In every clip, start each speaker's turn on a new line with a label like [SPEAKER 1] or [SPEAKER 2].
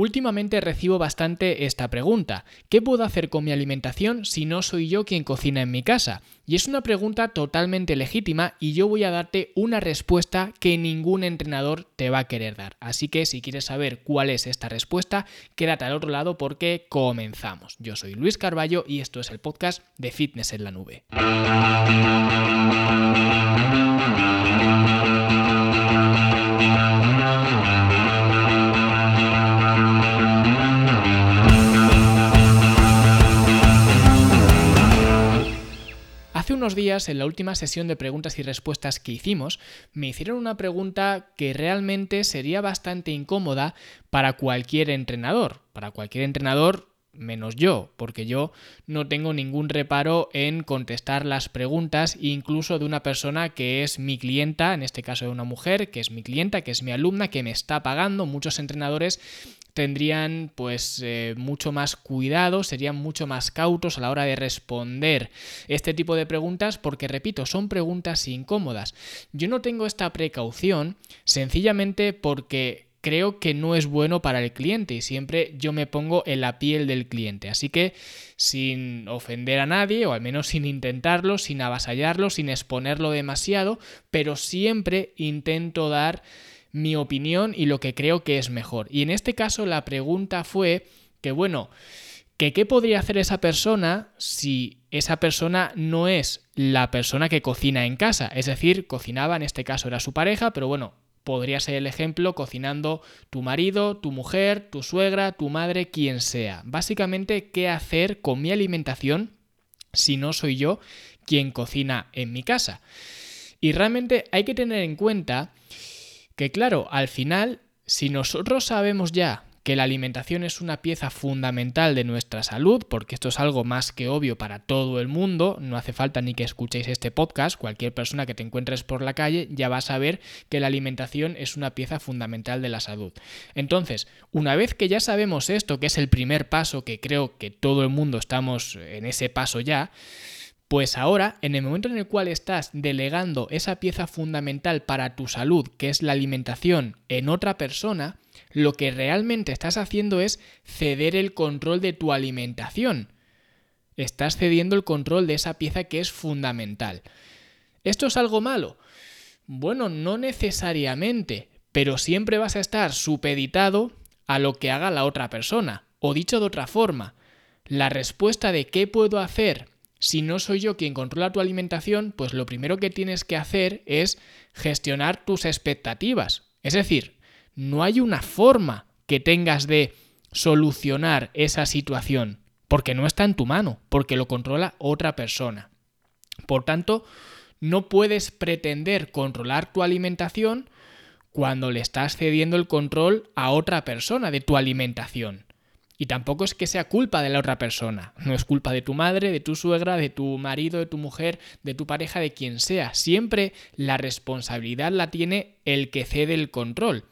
[SPEAKER 1] Últimamente recibo bastante esta pregunta. ¿Qué puedo hacer con mi alimentación si no soy yo quien cocina en mi casa? Y es una pregunta totalmente legítima y yo voy a darte una respuesta que ningún entrenador te va a querer dar. Así que si quieres saber cuál es esta respuesta, quédate al otro lado porque comenzamos. Yo soy Luis Carballo y esto es el podcast de Fitness en la Nube. Unos días, en la última sesión de preguntas y respuestas que hicimos, me hicieron una pregunta que realmente sería bastante incómoda para cualquier entrenador. Para cualquier entrenador menos yo, porque yo no tengo ningún reparo en contestar las preguntas incluso de una persona que es mi clienta, en este caso de una mujer, que es mi clienta, que es mi alumna, que me está pagando. Muchos entrenadores tendrían pues eh, mucho más cuidado, serían mucho más cautos a la hora de responder este tipo de preguntas porque repito, son preguntas incómodas. Yo no tengo esta precaución sencillamente porque creo que no es bueno para el cliente y siempre yo me pongo en la piel del cliente. Así que sin ofender a nadie, o al menos sin intentarlo, sin avasallarlo, sin exponerlo demasiado, pero siempre intento dar mi opinión y lo que creo que es mejor. Y en este caso la pregunta fue que, bueno, que qué podría hacer esa persona si esa persona no es la persona que cocina en casa. Es decir, cocinaba, en este caso era su pareja, pero bueno, podría ser el ejemplo cocinando tu marido, tu mujer, tu suegra, tu madre, quien sea. Básicamente, ¿qué hacer con mi alimentación si no soy yo quien cocina en mi casa? Y realmente hay que tener en cuenta que claro, al final, si nosotros sabemos ya que la alimentación es una pieza fundamental de nuestra salud, porque esto es algo más que obvio para todo el mundo, no hace falta ni que escuchéis este podcast, cualquier persona que te encuentres por la calle ya va a saber que la alimentación es una pieza fundamental de la salud. Entonces, una vez que ya sabemos esto, que es el primer paso, que creo que todo el mundo estamos en ese paso ya, pues ahora, en el momento en el cual estás delegando esa pieza fundamental para tu salud, que es la alimentación, en otra persona, lo que realmente estás haciendo es ceder el control de tu alimentación. Estás cediendo el control de esa pieza que es fundamental. ¿Esto es algo malo? Bueno, no necesariamente, pero siempre vas a estar supeditado a lo que haga la otra persona. O dicho de otra forma, la respuesta de qué puedo hacer si no soy yo quien controla tu alimentación, pues lo primero que tienes que hacer es gestionar tus expectativas. Es decir, no hay una forma que tengas de solucionar esa situación, porque no está en tu mano, porque lo controla otra persona. Por tanto, no puedes pretender controlar tu alimentación cuando le estás cediendo el control a otra persona de tu alimentación. Y tampoco es que sea culpa de la otra persona. No es culpa de tu madre, de tu suegra, de tu marido, de tu mujer, de tu pareja, de quien sea. Siempre la responsabilidad la tiene el que cede el control.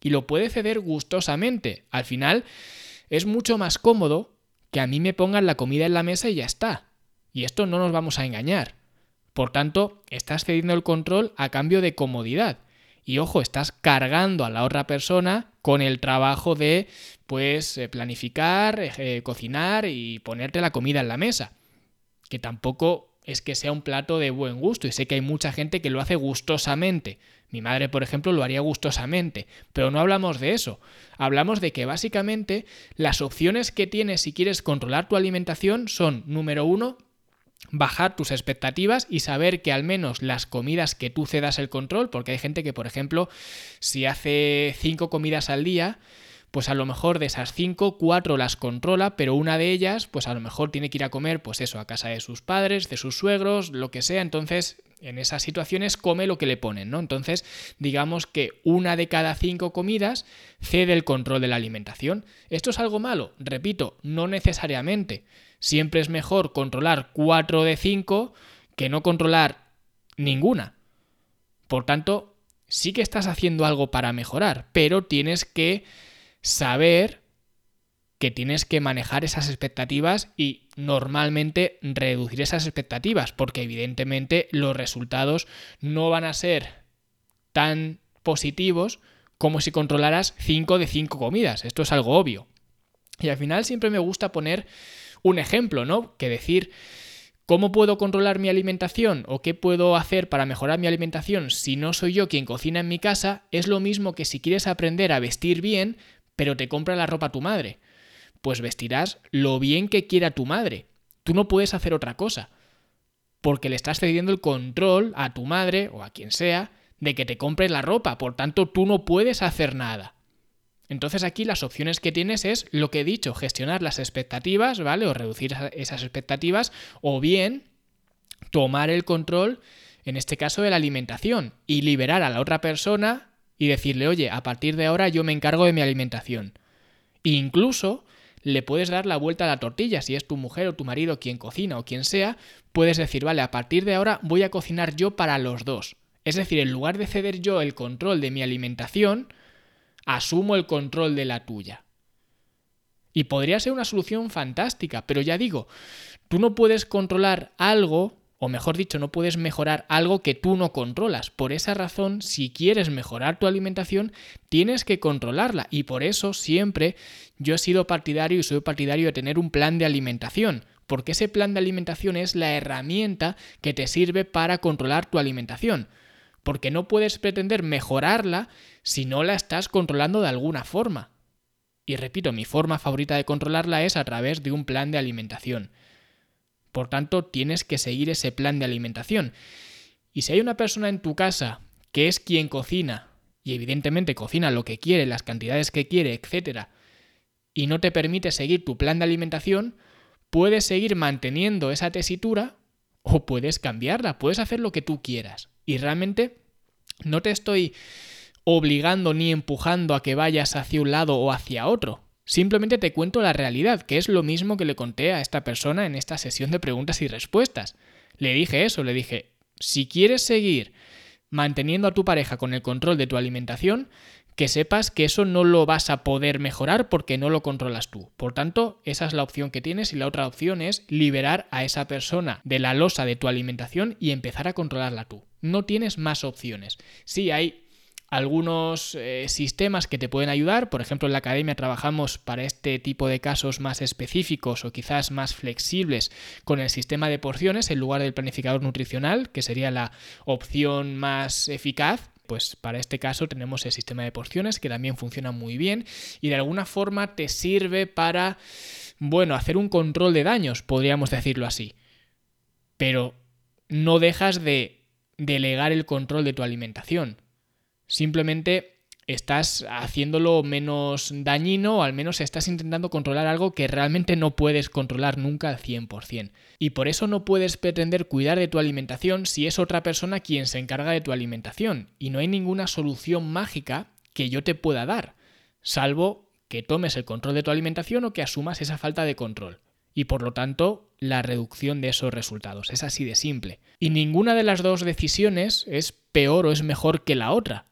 [SPEAKER 1] Y lo puede ceder gustosamente. Al final es mucho más cómodo que a mí me pongan la comida en la mesa y ya está. Y esto no nos vamos a engañar. Por tanto, estás cediendo el control a cambio de comodidad. Y ojo, estás cargando a la otra persona con el trabajo de, pues, eh, planificar, eh, cocinar y ponerte la comida en la mesa. Que tampoco es que sea un plato de buen gusto y sé que hay mucha gente que lo hace gustosamente. Mi madre, por ejemplo, lo haría gustosamente, pero no hablamos de eso. Hablamos de que básicamente las opciones que tienes si quieres controlar tu alimentación son, número uno, bajar tus expectativas y saber que al menos las comidas que tú cedas el control, porque hay gente que, por ejemplo, si hace cinco comidas al día, pues a lo mejor de esas cinco, cuatro las controla, pero una de ellas, pues a lo mejor tiene que ir a comer, pues eso, a casa de sus padres, de sus suegros, lo que sea, entonces en esas situaciones come lo que le ponen, ¿no? Entonces, digamos que una de cada cinco comidas cede el control de la alimentación. ¿Esto es algo malo? Repito, no necesariamente. Siempre es mejor controlar 4 de 5 que no controlar ninguna. Por tanto, sí que estás haciendo algo para mejorar, pero tienes que saber que tienes que manejar esas expectativas y normalmente reducir esas expectativas, porque evidentemente los resultados no van a ser tan positivos como si controlaras 5 de 5 comidas. Esto es algo obvio. Y al final siempre me gusta poner un ejemplo, ¿no? Que decir, ¿cómo puedo controlar mi alimentación o qué puedo hacer para mejorar mi alimentación si no soy yo quien cocina en mi casa? Es lo mismo que si quieres aprender a vestir bien, pero te compra la ropa tu madre. Pues vestirás lo bien que quiera tu madre. Tú no puedes hacer otra cosa. Porque le estás cediendo el control a tu madre o a quien sea de que te compres la ropa. Por tanto, tú no puedes hacer nada. Entonces aquí las opciones que tienes es lo que he dicho, gestionar las expectativas, ¿vale? O reducir esas expectativas, o bien tomar el control, en este caso, de la alimentación, y liberar a la otra persona y decirle, oye, a partir de ahora yo me encargo de mi alimentación. Incluso le puedes dar la vuelta a la tortilla, si es tu mujer o tu marido quien cocina o quien sea, puedes decir, vale, a partir de ahora voy a cocinar yo para los dos. Es decir, en lugar de ceder yo el control de mi alimentación, asumo el control de la tuya. Y podría ser una solución fantástica, pero ya digo, tú no puedes controlar algo, o mejor dicho, no puedes mejorar algo que tú no controlas. Por esa razón, si quieres mejorar tu alimentación, tienes que controlarla. Y por eso siempre yo he sido partidario y soy partidario de tener un plan de alimentación. Porque ese plan de alimentación es la herramienta que te sirve para controlar tu alimentación porque no puedes pretender mejorarla si no la estás controlando de alguna forma. Y repito, mi forma favorita de controlarla es a través de un plan de alimentación. Por tanto, tienes que seguir ese plan de alimentación. Y si hay una persona en tu casa que es quien cocina, y evidentemente cocina lo que quiere, las cantidades que quiere, etc., y no te permite seguir tu plan de alimentación, puedes seguir manteniendo esa tesitura o puedes cambiarla, puedes hacer lo que tú quieras. Y realmente no te estoy obligando ni empujando a que vayas hacia un lado o hacia otro. Simplemente te cuento la realidad, que es lo mismo que le conté a esta persona en esta sesión de preguntas y respuestas. Le dije eso, le dije, si quieres seguir manteniendo a tu pareja con el control de tu alimentación, que sepas que eso no lo vas a poder mejorar porque no lo controlas tú. Por tanto, esa es la opción que tienes y la otra opción es liberar a esa persona de la losa de tu alimentación y empezar a controlarla tú. No tienes más opciones. Sí, hay algunos eh, sistemas que te pueden ayudar. Por ejemplo, en la academia trabajamos para este tipo de casos más específicos o quizás más flexibles con el sistema de porciones en lugar del planificador nutricional, que sería la opción más eficaz pues para este caso tenemos el sistema de porciones que también funciona muy bien y de alguna forma te sirve para, bueno, hacer un control de daños, podríamos decirlo así. Pero no dejas de delegar el control de tu alimentación. Simplemente estás haciéndolo menos dañino o al menos estás intentando controlar algo que realmente no puedes controlar nunca al 100%. Y por eso no puedes pretender cuidar de tu alimentación si es otra persona quien se encarga de tu alimentación. Y no hay ninguna solución mágica que yo te pueda dar, salvo que tomes el control de tu alimentación o que asumas esa falta de control. Y por lo tanto, la reducción de esos resultados. Es así de simple. Y ninguna de las dos decisiones es peor o es mejor que la otra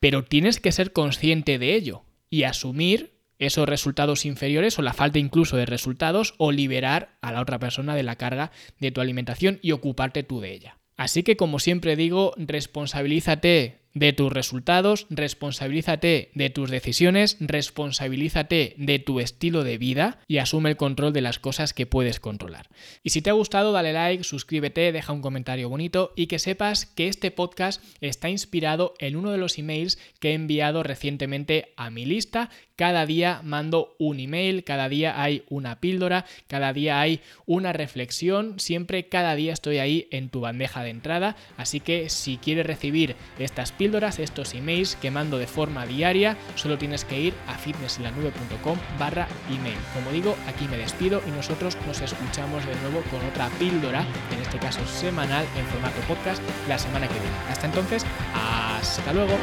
[SPEAKER 1] pero tienes que ser consciente de ello y asumir esos resultados inferiores o la falta incluso de resultados o liberar a la otra persona de la carga de tu alimentación y ocuparte tú de ella. Así que como siempre digo, responsabilízate de tus resultados, responsabilízate de tus decisiones, responsabilízate de tu estilo de vida y asume el control de las cosas que puedes controlar. Y si te ha gustado, dale like, suscríbete, deja un comentario bonito y que sepas que este podcast está inspirado en uno de los emails que he enviado recientemente a mi lista. Cada día mando un email, cada día hay una píldora, cada día hay una reflexión, siempre cada día estoy ahí en tu bandeja de entrada, así que si quieres recibir estas píldoras, estos emails que mando de forma diaria, solo tienes que ir a fitnessenlanube.com barra email. Como digo, aquí me despido y nosotros nos escuchamos de nuevo con otra píldora, en este caso semanal, en formato podcast, la semana que viene. Hasta entonces, hasta luego.